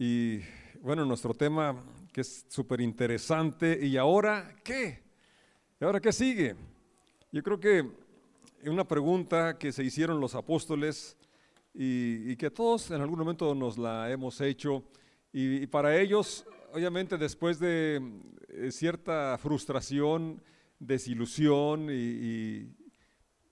Y bueno, nuestro tema que es súper interesante. ¿Y ahora qué? ¿Y ahora qué sigue? Yo creo que una pregunta que se hicieron los apóstoles y, que todos en algún momento nos la hemos hecho. Y, para ellos, obviamente, después de eh, cierta frustración, desilusión y,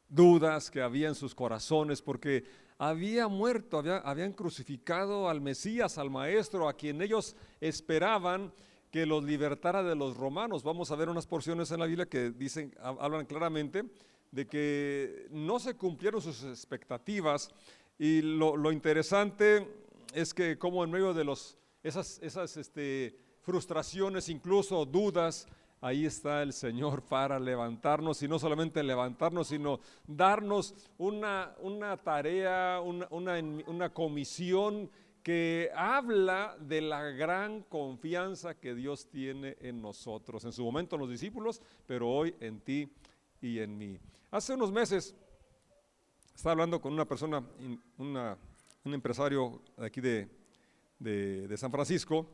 dudas que había en sus corazones, porque había muerto, habían crucificado al Mesías, al Maestro, a quien ellos esperaban que los libertara de los romanos. Vamos a ver unas porciones en la Biblia que dicen, hablan claramente de que no se cumplieron sus expectativas y lo, interesante es que como en medio de los, esas, esas este, frustraciones, incluso dudas, ahí está el Señor para levantarnos y no solamente levantarnos, sino darnos una, una tarea, una, una, comisión que habla de la gran confianza que Dios tiene en nosotros, en su momento en los discípulos, pero hoy en ti y en mí. Hace unos meses estaba hablando con una persona, un empresario de aquí de, de San Francisco,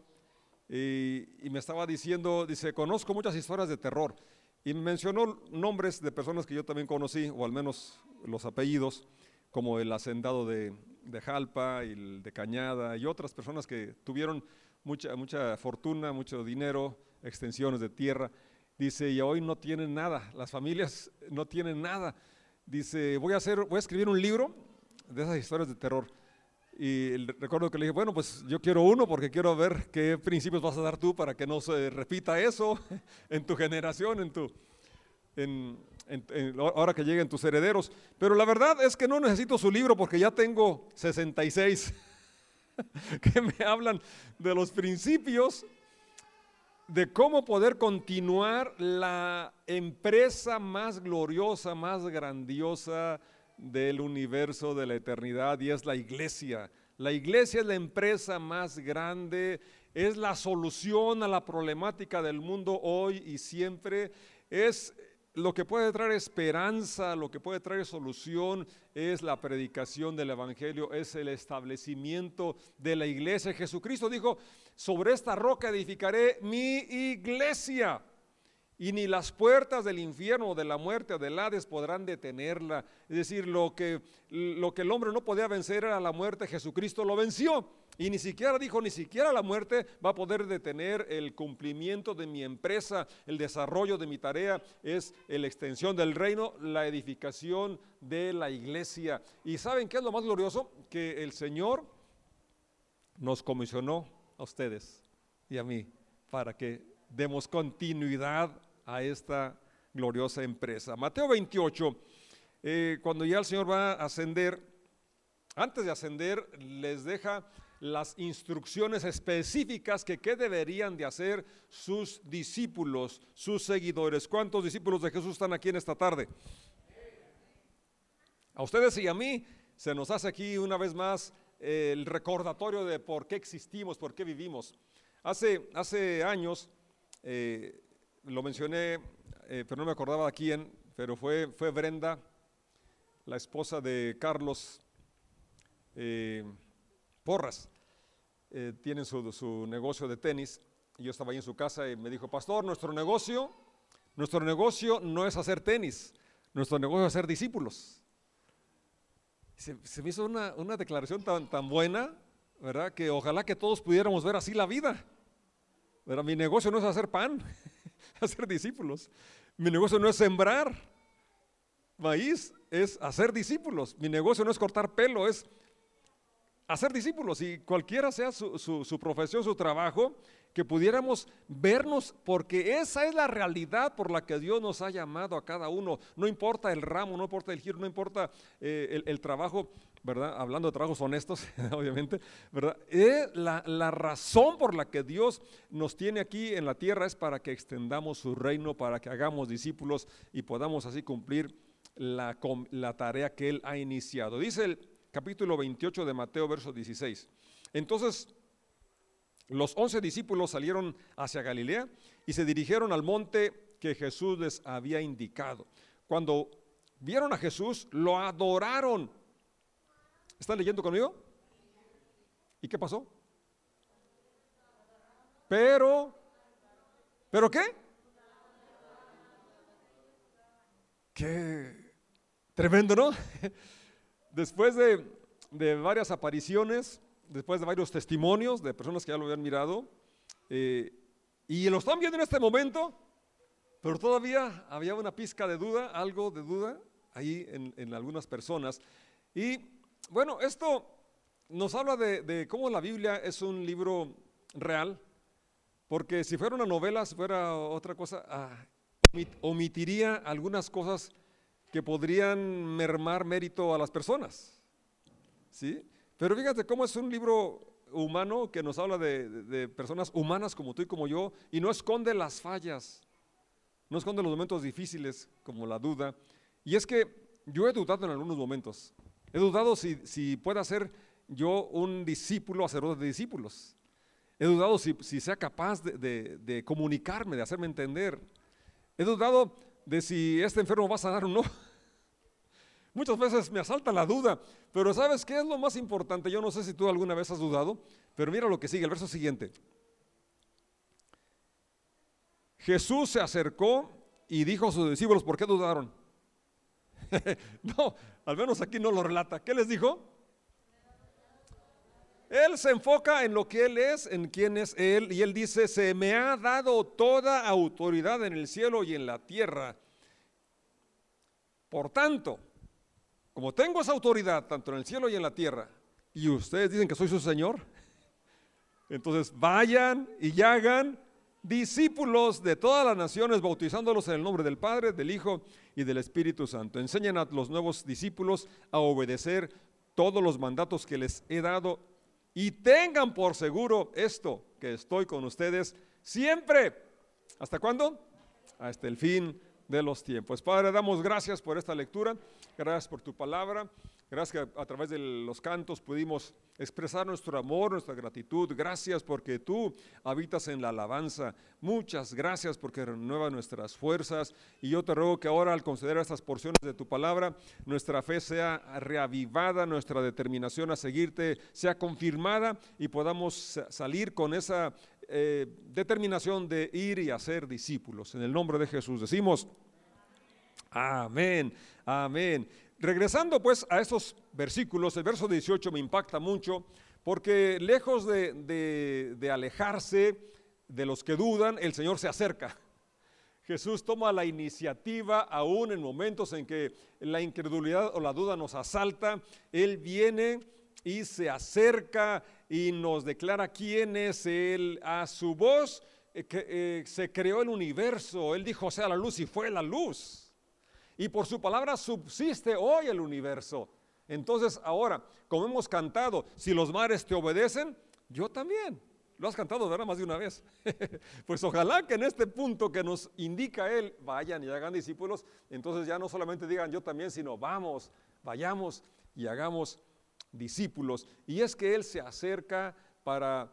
y, me estaba diciendo, dice, conozco muchas historias de terror. Y mencionó nombres de personas que yo también conocí, o al menos los apellidos, como el hacendado de, Jalpa, y el de Cañada, y otras personas que tuvieron mucha, mucha fortuna, mucho dinero, extensiones de tierra. Dice, y hoy no tienen nada, las familias no tienen nada. Dice, voy a, hacer, voy a escribir un libro de esas historias de terror. Y recuerdo que le dije, bueno, pues yo quiero uno porque quiero ver qué principios vas a dar tú para que no se repita eso en tu generación, en tu, en, ahora que lleguen tus herederos. Pero la verdad es que no necesito su libro porque ya tengo 66 que me hablan de los principios de cómo poder continuar la empresa más gloriosa, más grandiosa, del universo de la eternidad y es la iglesia. La iglesia es la empresa más grande, es la solución a la problemática del mundo hoy y siempre, es lo que puede traer esperanza, lo que puede traer solución es la predicación del Evangelio, es el establecimiento de la iglesia. Jesucristo dijo, sobre esta roca edificaré mi iglesia y ni las puertas del infierno de la muerte o del Hades podrán detenerla. Es decir, lo que, lo que el hombre no podía vencer era la muerte, Jesucristo lo venció. Y ni siquiera dijo, ni siquiera la muerte va a poder detener el cumplimiento de mi empresa, el desarrollo de mi tarea, es la extensión del reino, la edificación de la iglesia. ¿Y saben qué es lo más glorioso? Que el Señor nos comisionó a ustedes y a mí para que demos continuidad a esta gloriosa empresa. Mateo 28, eh, cuando ya el Señor va a ascender, antes de ascender les deja las instrucciones específicas que qué deberían de hacer sus discípulos, sus seguidores. ¿Cuántos discípulos de Jesús están aquí en esta tarde? A ustedes y a mí se nos hace aquí una vez más el recordatorio de por qué existimos, por qué vivimos. Hace, hace años eh, lo mencioné, eh, pero no me acordaba a quién, pero fue, fue Brenda, la esposa de Carlos eh, Porras. Eh, tienen su, su, negocio de tenis. Yo estaba ahí en su casa y me dijo, pastor, nuestro negocio, nuestro negocio no es hacer tenis, nuestro negocio es hacer discípulos. Se, me hizo una, una declaración tan, tan buena, ¿verdad? Que ojalá que todos pudiéramos ver así la vida. Pero mi negocio no es hacer pan, hacer discípulos. Mi negocio no es sembrar maíz, es hacer discípulos. Mi negocio no es cortar pelo, es hacer discípulos. Y cualquiera sea su, su profesión, su trabajo, que pudiéramos vernos, porque esa es la realidad por la que Dios nos ha llamado a cada uno. No importa el ramo, no importa el giro, no importa eh, el, trabajo, ¿verdad? Hablando de trabajos honestos, obviamente, ¿verdad? Es la, la, razón por la que Dios nos tiene aquí en la tierra es para que extendamos su reino, para que hagamos discípulos y podamos así cumplir la, la tarea que Él ha iniciado. Dice el capítulo 28 de Mateo, verso 16. Entonces, los once discípulos salieron hacia Galilea y se dirigieron al monte que Jesús les había indicado. Cuando vieron a Jesús, lo adoraron. ¿Están leyendo conmigo? ¿Y qué pasó? Pero, ¿pero qué? Qué tremendo, ¿no? Después de, de varias apariciones, después de varios testimonios de personas que ya lo habían mirado, eh, y lo están viendo en este momento, pero todavía había una pizca de duda, algo de duda ahí en, algunas personas. Y bueno, esto nos habla de, cómo la Biblia es un libro real, porque si fuera una novela, si fuera otra cosa, ah, omitiría algunas cosas que podrían mermar mérito a las personas. ¿Sí? Pero fíjate cómo es un libro humano que nos habla de, personas humanas como tú y como yo y no esconde las fallas, no esconde los momentos difíciles como la duda. Y es que yo he dudado en algunos momentos. He dudado si, si pueda ser yo un discípulo, hacer de discípulos. He dudado si, sea capaz de, comunicarme, de hacerme entender. He dudado de si este enfermo va a sanar o no. Muchas veces me asalta la duda, pero ¿sabes qué es lo más importante? Yo no sé si tú alguna vez has dudado, pero mira lo que sigue, el verso siguiente. Jesús se acercó y dijo a sus discípulos, ¿por qué dudaron? no, al menos aquí no lo relata. ¿Qué les dijo? Él se enfoca en lo que Él es, en quién es Él, y Él dice, se me ha dado toda autoridad en el cielo y en la tierra. Por tanto, como tengo esa autoridad tanto en el cielo y en la tierra, y ustedes dicen que soy su Señor, entonces vayan y hagan discípulos de todas las naciones, bautizándolos en el nombre del Padre, del Hijo y del Espíritu Santo. Enseñen a los nuevos discípulos a obedecer todos los mandatos que les he dado y tengan por seguro esto, que estoy con ustedes siempre. ¿Hasta cuándo? Hasta el fin de los tiempos. Padre, damos gracias por esta lectura, gracias por tu palabra, gracias que a través de los cantos pudimos expresar nuestro amor, nuestra gratitud. Gracias porque tú habitas en la alabanza. Muchas gracias porque renueva nuestras fuerzas. Y yo te ruego que ahora al considerar estas porciones de tu palabra, nuestra fe sea reavivada, nuestra determinación a seguirte sea confirmada y podamos salir con esa eh, determinación de ir y hacer discípulos. En el nombre de Jesús decimos, amén, amén. Regresando pues a estos versículos, el verso 18 me impacta mucho porque lejos de, alejarse de los que dudan, el Señor se acerca. Jesús toma la iniciativa aún en momentos en que la incredulidad o la duda nos asalta. Él viene y se acerca y nos declara quién es Él. A su voz eh, que, eh, se creó el universo. Él dijo, sea la luz y fue la luz. Y por su palabra subsiste hoy el universo. Entonces ahora, como hemos cantado, si los mares te obedecen, yo también. Lo has cantado, ¿verdad? Más de una vez. pues ojalá que en este punto que nos indica Él, vayan y hagan discípulos, entonces ya no solamente digan yo también, sino vamos, vayamos y hagamos discípulos. Y es que Él se acerca para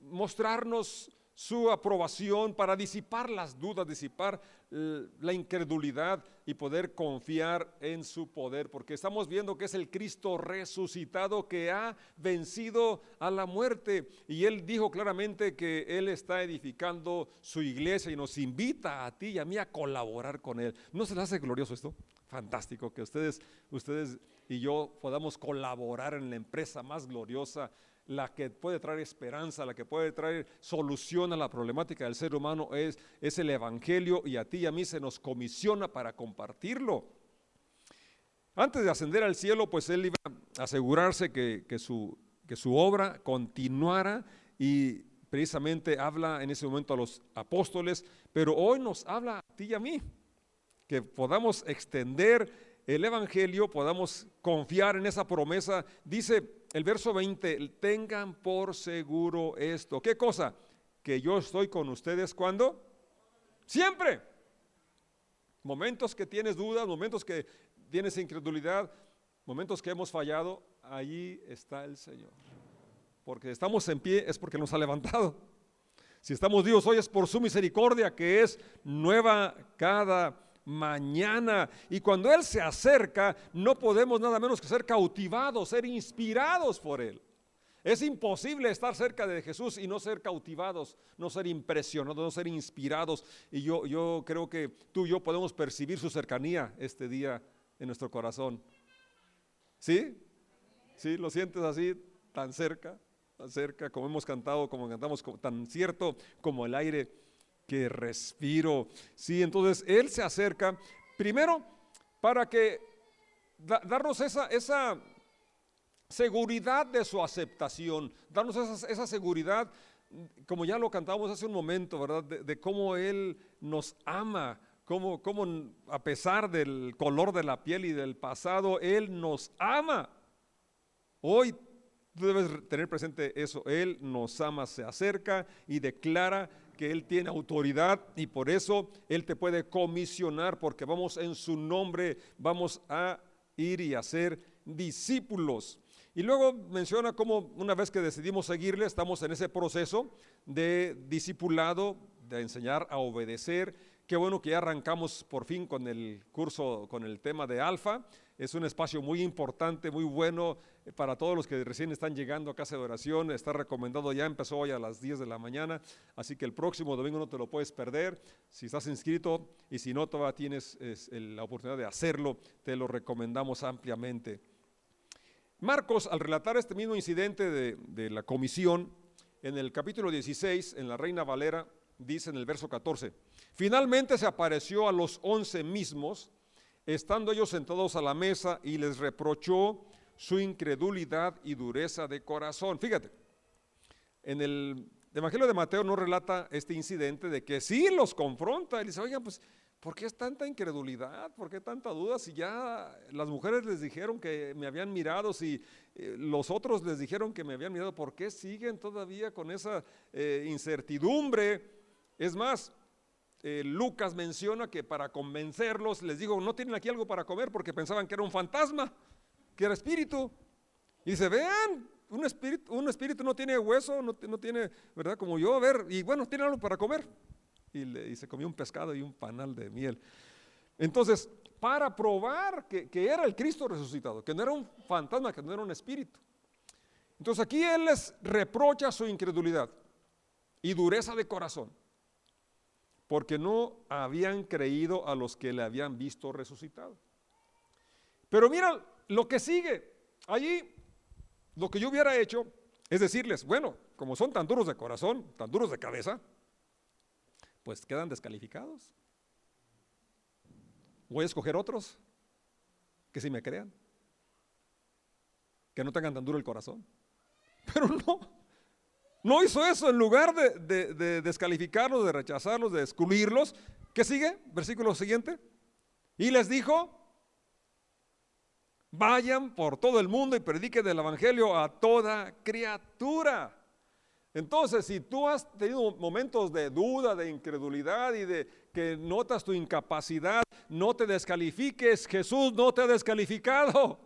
mostrarnos su aprobación, para disipar las dudas, disipar eh, la incredulidad y poder confiar en su poder, porque estamos viendo que es el Cristo resucitado que ha vencido a la muerte. Y Él dijo claramente que Él está edificando su iglesia y nos invita a ti y a mí a colaborar con Él. ¿No se les hace glorioso esto? Fantástico que ustedes, ustedes y yo podamos colaborar en la empresa más gloriosa, la que puede traer esperanza, la que puede traer solución a la problemática del ser humano es, es el Evangelio y a ti y a mí se nos comisiona para compartirlo. Antes de ascender al cielo, pues él iba a asegurarse que, que, su, que su obra continuara y precisamente habla en ese momento a los apóstoles, pero hoy nos habla a ti y a mí, que podamos extender el Evangelio, podamos confiar en esa promesa. Dice el verso 20, tengan por seguro esto. ¿Qué cosa? Que yo estoy con ustedes cuando? Siempre. Momentos que tienes dudas, momentos que tienes incredulidad, momentos que hemos fallado, ahí está el Señor. Porque estamos en pie es porque nos ha levantado. Si estamos vivos hoy es por su misericordia que es nueva cada mañana. Y cuando Él se acerca, no podemos nada menos que ser cautivados, ser inspirados por Él. Es imposible estar cerca de Jesús y no ser cautivados, no ser impresionados, no ser inspirados. Y yo, yo creo que tú y yo podemos percibir su cercanía este día en nuestro corazón. ¿Sí? ¿Sí? ¿Lo sientes así, tan cerca? Tan cerca, como hemos cantado, como cantamos, tan cierto como el aire que respiro. Sí, entonces Él se acerca primero para que darnos esa, esa seguridad de su aceptación, darnos esa, seguridad, como ya lo cantamos hace un momento, ¿verdad? De, cómo Él nos ama, cómo, cómo a pesar del color de la piel y del pasado, Él nos ama. Hoy tú debes tener presente eso, Él nos ama, se acerca y declara que Él tiene autoridad y por eso Él te puede comisionar porque vamos en su nombre, vamos a ir y hacer discípulos. Y luego menciona cómo una vez que decidimos seguirle, estamos en ese proceso de discipulado, de enseñar a obedecer. Qué bueno que ya arrancamos por fin con el curso, con el tema de alfa. Es un espacio muy importante, muy bueno eh, para todos los que recién están llegando a casa de oración. Está recomendado, ya empezó hoy a las 10 de la mañana, así que el próximo domingo no te lo puedes perder. Si estás inscrito y si no todavía tienes la oportunidad de hacerlo, te lo recomendamos ampliamente. Marcos, al relatar este mismo incidente de, la comisión, en el capítulo 16, en la Reina Valera, dice en el verso 14, finalmente se apareció a los once mismos, estando ellos sentados a la mesa y les reprochó su incredulidad y dureza de corazón. Fíjate, en el Evangelio de Mateo no relata este incidente de que sí los confronta y dice, oigan, pues ¿Por qué es tanta incredulidad? ¿Por qué tanta duda? Si ya las mujeres les dijeron que me habían mirado, si eh, los otros les dijeron que me habían mirado, ¿por qué siguen todavía con esa eh, incertidumbre? Es más, eh, Lucas menciona que para convencerlos les digo, no tienen aquí algo para comer porque pensaban que era un fantasma, que era espíritu. Y dice, vean, un espíritu, un espíritu no tiene hueso, no, tiene, ¿verdad? Como yo, a ver, y bueno, tiene algo para comer y, se comió un pescado y un panal de miel. Entonces, para probar que, era el Cristo resucitado, que no era un fantasma, que no era un espíritu. Entonces aquí Él les reprocha su incredulidad y dureza de corazón, porque no habían creído a los que le habían visto resucitado. Pero mira lo que sigue. Allí lo que yo hubiera hecho es decirles, bueno, como son tan duros de corazón, tan duros de cabeza, pues quedan descalificados. Voy a escoger otros que si me crean, que no tengan tan duro el corazón. Pero no, no hizo eso. En lugar de, descalificarlos, de rechazarlos, de excluirlos, ¿qué sigue? Versículo siguiente. Y les dijo, vayan por todo el mundo y prediquen el Evangelio a toda criatura. Entonces, si tú has tenido momentos de duda, de incredulidad y de que notas tu incapacidad, no te descalifiques, Jesús no te ha descalificado.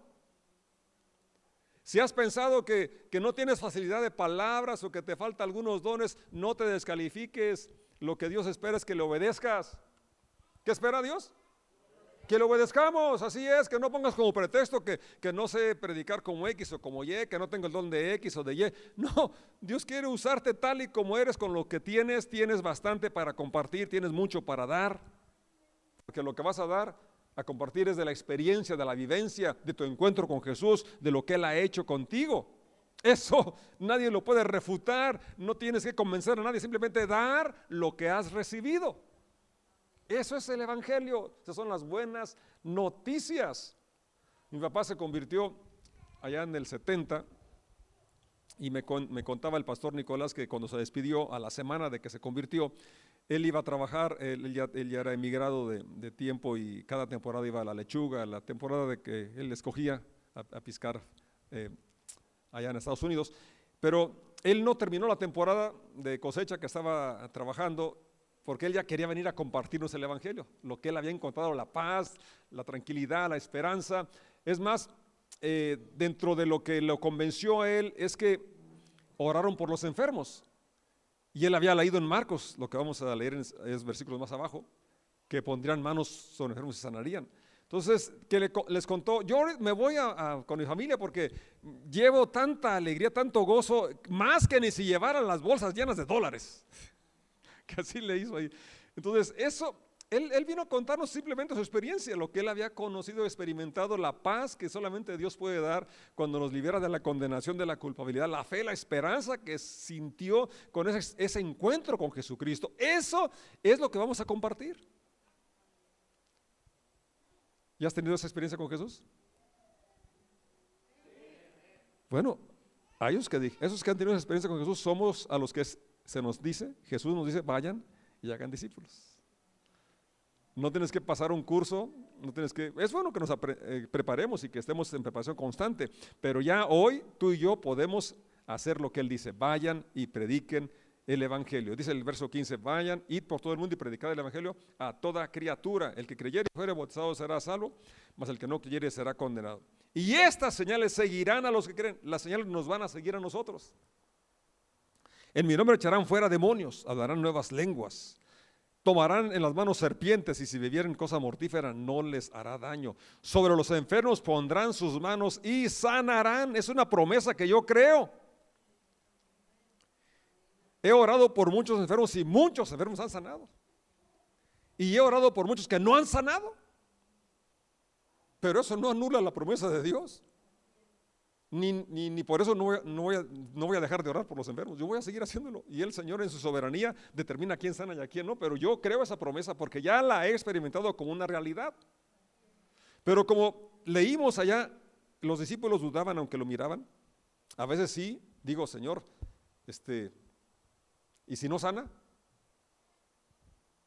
Si has pensado que, no tienes facilidad de palabras o que te faltan algunos dones, no te descalifiques. Lo que Dios espera es que le obedezcas. ¿Qué espera Dios? Que lo obedezcamos, así es, que no pongas como pretexto que, que, no sé predicar como X o como Y, que no tengo el don de X o de Y. No, Dios quiere usarte tal y como eres, con lo que tienes, tienes bastante para compartir, tienes mucho para dar. Porque lo que vas a dar, a compartir es de la experiencia, de la vivencia, de tu encuentro con Jesús, de lo que Él ha hecho contigo. Eso nadie lo puede refutar, no tienes que convencer a nadie, simplemente dar lo que has recibido. Eso es el Evangelio, esas son las buenas noticias. Mi papá se convirtió allá en el 70 y me, contaba el pastor Nicolás que cuando se despidió a la semana de que se convirtió, él iba a trabajar, él, ya, era emigrado de, tiempo y cada temporada iba a la lechuga, la temporada de que él escogía a, piscar eh, allá en Estados Unidos, pero él no terminó la temporada de cosecha que estaba trabajando porque él ya quería venir a compartirnos el Evangelio, lo que él había encontrado, la paz, la tranquilidad, la esperanza. Es más, eh, dentro de lo que lo convenció a él es que oraron por los enfermos. Y él había leído en Marcos, lo que vamos a leer en, es versículos más abajo, que pondrían manos sobre enfermos y sanarían. Entonces, que les contó, yo me voy con mi familia porque llevo tanta alegría, tanto gozo, más que ni si llevaran las bolsas llenas de dólares. Que así le hizo ahí. Entonces, eso, él, vino a contarnos simplemente su experiencia, lo que él había conocido, experimentado, la paz que solamente Dios puede dar cuando nos libera de la condenación, de la culpabilidad, la fe, la esperanza que sintió con ese, encuentro con Jesucristo. Eso es lo que vamos a compartir. ¿Ya has tenido esa experiencia con Jesús? Bueno, a ellos que, esos que han tenido esa experiencia con Jesús somos a los que se nos dice, Jesús nos dice, vayan y hagan discípulos. No tienes que pasar un curso, no tienes que, es bueno que nos eh, preparemos y que estemos en preparación constante, pero ya hoy tú y yo podemos hacer lo que Él dice, vayan y prediquen el Evangelio. Dice el verso 15, vayan, id por todo el mundo y predicad el Evangelio a toda criatura. El que creyere y fuere bautizado será salvo, mas el que no creyere será condenado. Y estas señales seguirán a los que creen. Las señales nos van a seguir a nosotros. En mi nombre echarán fuera demonios, hablarán nuevas lenguas. Tomarán en las manos serpientes y si bebieren cosa mortífera no les hará daño. Sobre los enfermos pondrán sus manos y sanarán. Es una promesa que yo creo. He orado por muchos enfermos y muchos enfermos han sanado. Y he orado por muchos que no han sanado. Pero eso no anula la promesa de Dios. Ni, ni, por eso no voy, no, voy a, no voy, a, dejar de orar por los enfermos. Yo voy a seguir haciéndolo. Y el Señor en su soberanía determina quién sana y a quién no. Pero yo creo esa promesa porque ya la he experimentado como una realidad. Pero como leímos allá, los discípulos dudaban aunque lo miraban. A veces sí, digo, Señor, este, ¿Y si no sana?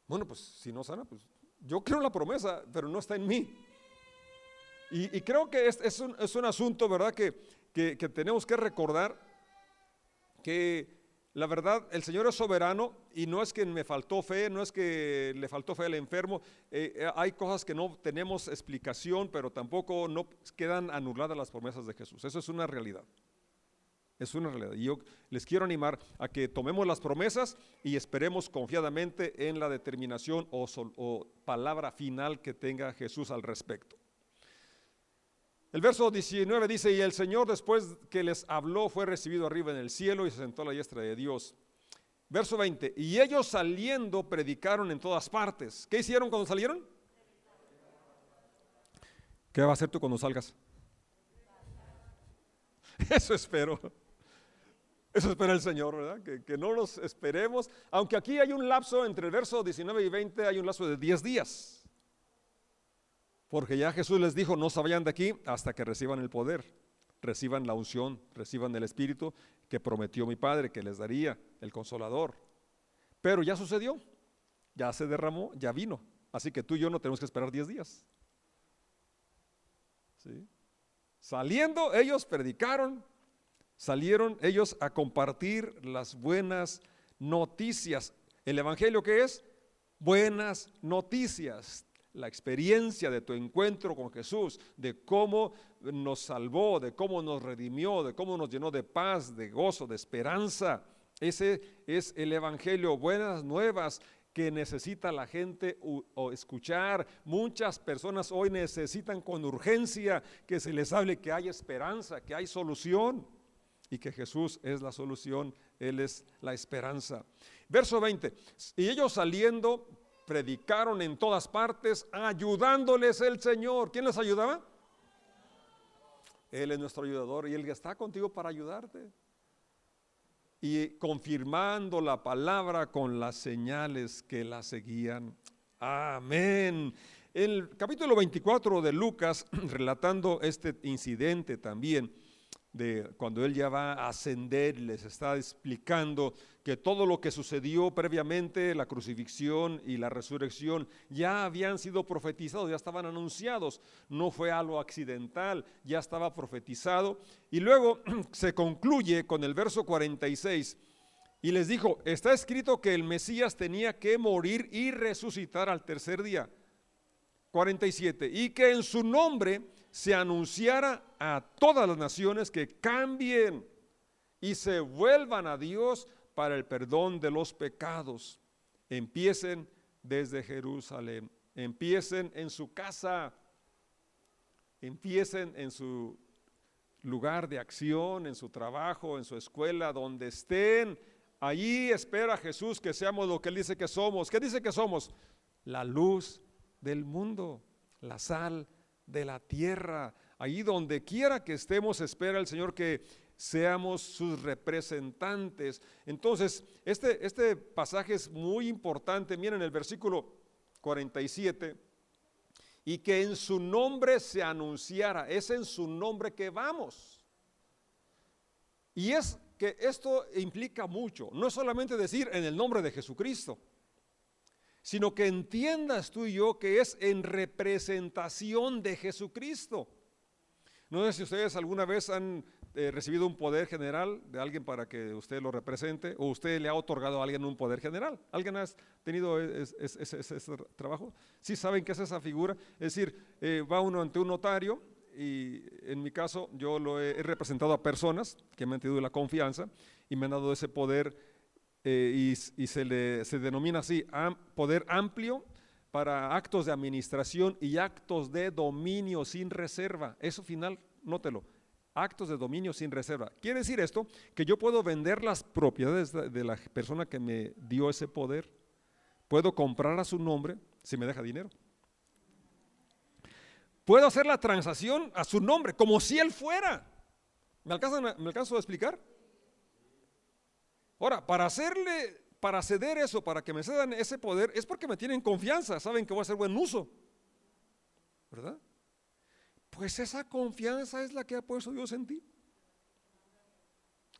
Bueno, pues si no sana, pues yo creo la promesa, pero no está en mí. Y, creo que es, un, asunto, ¿verdad? Que, tenemos que recordar que la verdad, el Señor es soberano y no es que me faltó fe, no es que le faltó fe al enfermo. Eh, eh, hay cosas que no tenemos explicación, pero tampoco quedan anuladas las promesas de Jesús. Eso es una realidad. Es una realidad. Y yo les quiero animar a que tomemos las promesas y esperemos confiadamente en la determinación o, palabra final que tenga Jesús al respecto. El verso 19 dice, y el Señor después que les habló fue recibido arriba en el cielo y se sentó a la diestra de Dios. Verso 20, y ellos saliendo predicaron en todas partes. ¿Qué hicieron cuando salieron? ¿Qué va a hacer tú cuando salgas? Eso espero. Eso espera el Señor, ¿verdad? Que, no nos esperemos, aunque aquí hay un lapso entre el verso 19 y 20, hay un lapso de 10 días. Porque ya Jesús les dijo, no se vayan de aquí hasta que reciban el poder, reciban la unción, reciban el Espíritu que prometió mi Padre que les daría, el consolador. Pero ya sucedió, ya se derramó, ya vino. Así que tú y yo no tenemos que esperar 10 días. Saliendo, ellos predicaron, salieron ellos a compartir las buenas noticias. ¿El Evangelio qué es? Buenas noticias. La experiencia de tu encuentro con Jesús, de cómo nos salvó, de cómo nos redimió, de cómo nos llenó de paz, de gozo, de esperanza. Ese es el Evangelio, buenas nuevas que necesita la gente o escuchar. Muchas personas hoy necesitan con urgencia que se les hable que hay esperanza, que hay solución y que Jesús es la solución, Él es la esperanza. Verso 20, y ellos saliendo predicaron en todas partes, ayudándoles el Señor. ¿Quién les ayudaba? Él es nuestro ayudador y Él está contigo para ayudarte. Y confirmando la palabra con las señales que la seguían. Amén. El capítulo 24 de Lucas, relatando este incidente también, de cuando él ya va a ascender, les está explicando que todo lo que sucedió previamente, la crucifixión y la resurrección, ya habían sido profetizados, ya estaban anunciados, no fue algo accidental, ya estaba profetizado. Y luego se concluye con el verso 46 y les dijo, está escrito que el Mesías tenía que morir y resucitar al tercer día. 47, y que en su nombre se anunciara a todas las naciones que cambien y se vuelvan a Dios para el perdón de los pecados. Empiecen desde Jerusalén, empiecen en su casa, empiecen en su lugar de acción, en su trabajo, en su escuela, donde estén. Allí espera Jesús que seamos lo que Él dice que somos. ¿Qué dice que somos? La luz del mundo, la sal de la tierra. Allí donde quiera que estemos, espera el Señor que seamos sus representantes. Entonces, este, este pasaje es muy importante. Miren el versículo 47. Y que en su nombre se anunciara. Es en su nombre que vamos. Y es que esto implica mucho. No es solamente decir en el nombre de Jesucristo sino que entiendas tú y yo que es en representación de Jesucristo. No sé si ustedes alguna vez han eh, recibido un poder general de alguien para que usted lo represente o usted le ha otorgado a alguien un poder general. ¿Alguien ha tenido ese, trabajo? Sí saben qué es esa figura. Es decir, eh, va uno ante un notario y en mi caso yo lo he, representado a personas que me han tenido la confianza y me han dado ese poder eh, y, se, le, se denomina así poder amplio para actos de administración y actos de dominio sin reserva. Eso final, nótelo, actos de dominio sin reserva. Quiere decir esto que yo puedo vender las propiedades de la persona que me dio ese poder, puedo comprar a su nombre si me deja dinero. Puedo hacer la transacción a su nombre como si él fuera. ¿Me, ¿Me alcanzo a explicar? Ahora, para hacerle, para ceder eso, para que me cedan ese poder, es porque me tienen confianza, saben que voy a hacer buen uso. ¿Verdad? Pues esa confianza es la que ha puesto Dios en ti.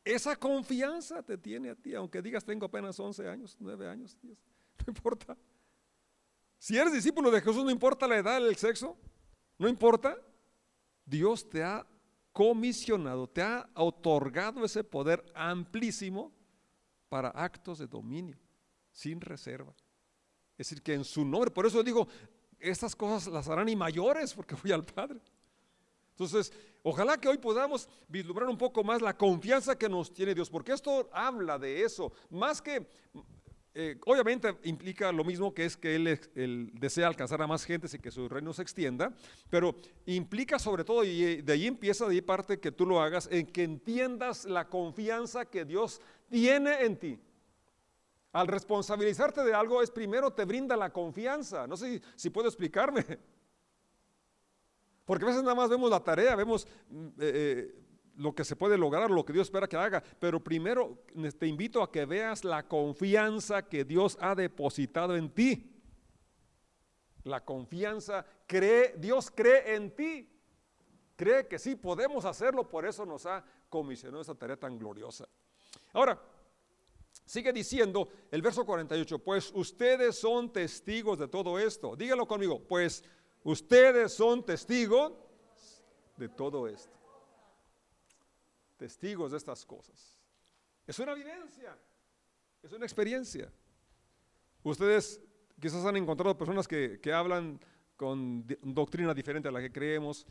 Esa confianza te tiene a ti, aunque digas tengo apenas 11 años, 9 años, 10, no importa. Si eres discípulo de Jesús, no importa la edad, el sexo, no importa. Dios te ha comisionado, te ha otorgado ese poder amplísimo para actos de dominio, sin reserva. Es decir, que en su nombre, por eso digo, estas cosas las harán y mayores porque fui al Padre. Entonces, ojalá que hoy podamos vislumbrar un poco más la confianza que nos tiene Dios, porque esto habla de eso, más que, eh, obviamente implica lo mismo que es que él, desea alcanzar a más gente y que su reino se extienda, pero implica sobre todo, y de ahí empieza, de ahí parte que tú lo hagas, en que entiendas la confianza que Dios tiene en ti. Al responsabilizarte de algo es primero te brinda la confianza. No sé si, puedo explicarme. Porque a veces nada más vemos la tarea, vemos mm, eh, eh, lo que se puede lograr, lo que Dios espera que haga. Pero primero te invito a que veas la confianza que Dios ha depositado en ti. La confianza, cree, Dios cree en ti. Cree que sí podemos hacerlo, por eso nos ha comisionado esa tarea tan gloriosa. Ahora, sigue diciendo el verso 48, pues ustedes son testigos de todo esto. Dígalo conmigo, pues ustedes son testigos de todo esto. Testigos de estas cosas. Es una evidencia, es una experiencia. Ustedes quizás han encontrado personas que, que hablan con doctrina diferente a la que creemos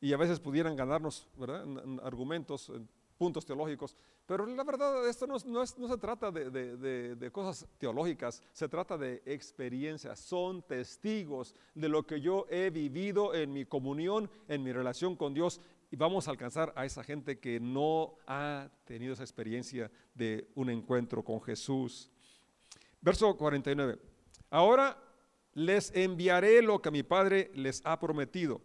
y a veces pudieran ganarnos ¿verdad? argumentos puntos teológicos. Pero la verdad, esto no, no, se trata de, de, cosas teológicas, se trata de experiencias. Son testigos de lo que yo he vivido en mi comunión, en mi relación con Dios. Y vamos a alcanzar a esa gente que no ha tenido esa experiencia de un encuentro con Jesús. Verso 49. Ahora les enviaré lo que mi Padre les ha prometido,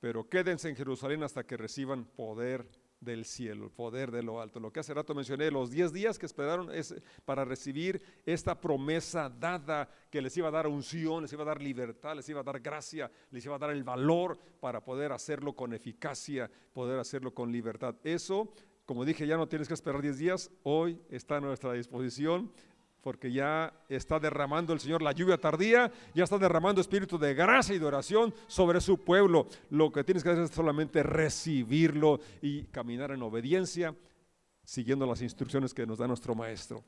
pero quédense en Jerusalén hasta que reciban poder del cielo, el poder de lo alto. Lo que hace rato mencioné, los 10 días que esperaron es para recibir esta promesa dada que les iba a dar unción, les iba a dar libertad, les iba a dar gracia, les iba a dar el valor para poder hacerlo con eficacia, poder hacerlo con libertad. Eso, como dije, ya no tienes que esperar 10 días, hoy está a nuestra disposición porque ya está derramando el Señor la lluvia tardía, ya está derramando espíritu de gracia y de oración sobre su pueblo. Lo que tienes que hacer es solamente recibirlo y caminar en obediencia, siguiendo las instrucciones que nos da nuestro Maestro.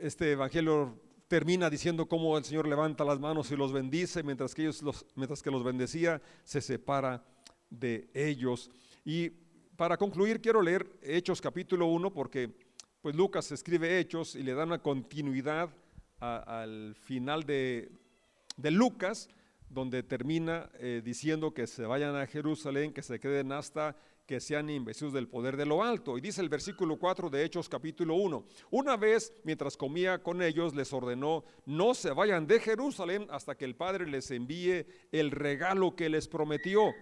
Este Evangelio termina diciendo cómo el Señor levanta las manos y los bendice, mientras que, ellos los, mientras que los bendecía, se separa de ellos. Y para concluir, quiero leer Hechos capítulo 1 porque pues Lucas escribe Hechos y le da una continuidad al final de, Lucas, donde termina eh, diciendo que se vayan a Jerusalén, que se queden hasta que sean investidos del poder de lo alto. Y dice el versículo 4 de Hechos capítulo 1, una vez mientras comía con ellos les ordenó, no se vayan de Jerusalén hasta que el Padre les envíe el regalo que les prometió,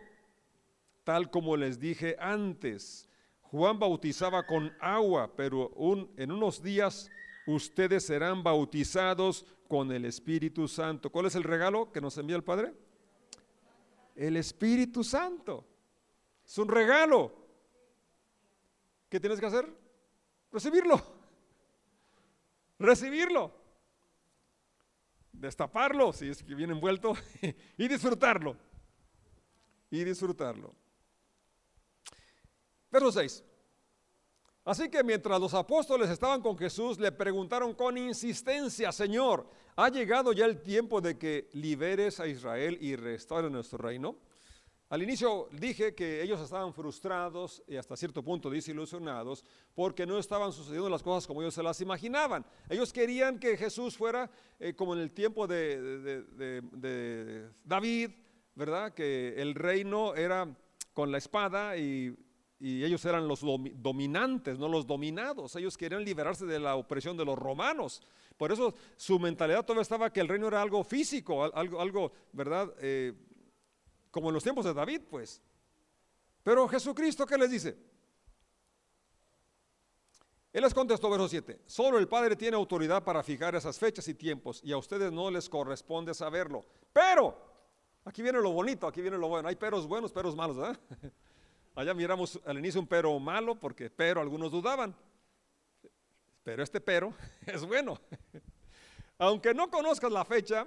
tal como les dije antes. Juan bautizaba con agua, pero en unos días ustedes serán bautizados con el Espíritu Santo. ¿Cuál es el regalo que nos envía el Padre? El Espíritu Santo. Es un regalo. ¿Qué tienes que hacer? Recibirlo. Recibirlo. Destaparlo, si es que viene envuelto, y disfrutarlo. Y disfrutarlo. Verso 6. Así que mientras los apóstoles estaban con Jesús, le preguntaron con insistencia, Señor, ¿ha llegado ya el tiempo de que liberes a Israel y restaures nuestro reino? Al inicio dije que ellos estaban frustrados y hasta cierto punto desilusionados porque no estaban sucediendo las cosas como ellos se las imaginaban. Ellos querían que Jesús fuera eh, como en el tiempo de, de David, ¿verdad? Que el reino era con la espada y y ellos eran los dominantes, no los dominados. Ellos querían liberarse de la opresión de los romanos. Por eso su mentalidad todavía estaba que el reino era algo físico, algo, algo ¿verdad? Eh, como en los tiempos de David, pues. Pero Jesucristo, ¿qué les dice? Él les contestó, verso 7, solo el Padre tiene autoridad para fijar esas fechas y tiempos y a ustedes no les corresponde saberlo. Pero, aquí viene lo bonito, aquí viene lo bueno. Hay peros buenos, peros malos, ¿verdad? Allá miramos al inicio un pero malo porque pero algunos dudaban. Pero este pero es bueno. Aunque no conozcas la fecha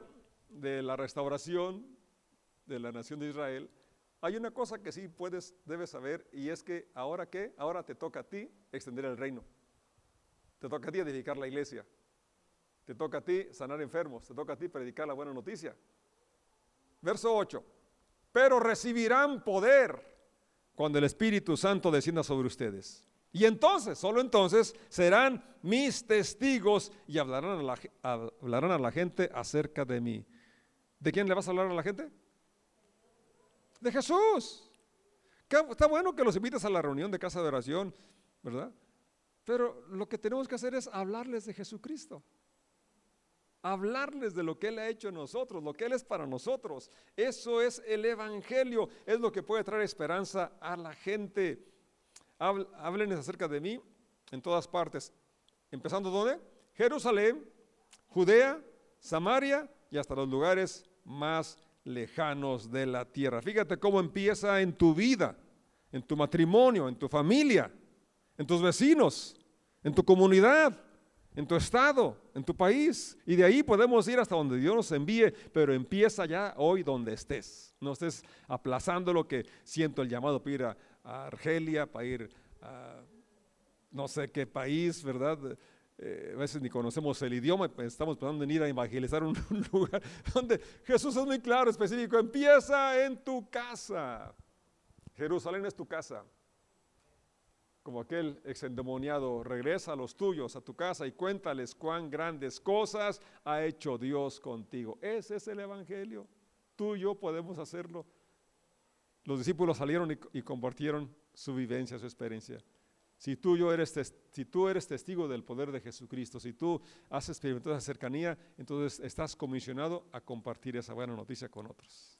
de la restauración de la nación de Israel, hay una cosa que sí puedes, debes saber y es que ahora qué, ahora te toca a ti extender el reino. Te toca a ti edificar la iglesia. Te toca a ti sanar enfermos. Te toca a ti predicar la buena noticia. Verso 8. Pero recibirán poder cuando el Espíritu Santo descienda sobre ustedes. Y entonces, solo entonces, serán mis testigos y hablarán a la, hablarán a la gente acerca de mí. ¿De quién le vas a hablar a la gente? De Jesús. Está bueno que los invites a la reunión de casa de oración, ¿verdad? Pero lo que tenemos que hacer es hablarles de Jesucristo hablarles de lo que Él ha hecho en nosotros, lo que Él es para nosotros. Eso es el Evangelio, es lo que puede traer esperanza a la gente. Háblenles acerca de mí en todas partes. Empezando dónde? Jerusalén, Judea, Samaria y hasta los lugares más lejanos de la tierra. Fíjate cómo empieza en tu vida, en tu matrimonio, en tu familia, en tus vecinos, en tu comunidad en tu estado, en tu país. Y de ahí podemos ir hasta donde Dios nos envíe, pero empieza ya hoy donde estés. No estés aplazando lo que siento el llamado para ir a, Argelia, para ir a no sé qué país, ¿verdad? Eh, a veces ni conocemos el idioma, pues estamos pensando en ir a evangelizar un, un lugar donde Jesús es muy claro, específico, empieza en tu casa. Jerusalén es tu casa como aquel exendemoniado, regresa a los tuyos, a tu casa y cuéntales cuán grandes cosas ha hecho Dios contigo. Ese es el Evangelio. Tú y yo podemos hacerlo. Los discípulos salieron y, compartieron su vivencia, su experiencia. Si tú, yo eres, si tú eres testigo del poder de Jesucristo, si tú has experimentado esa cercanía, entonces estás comisionado a compartir esa buena noticia con otros.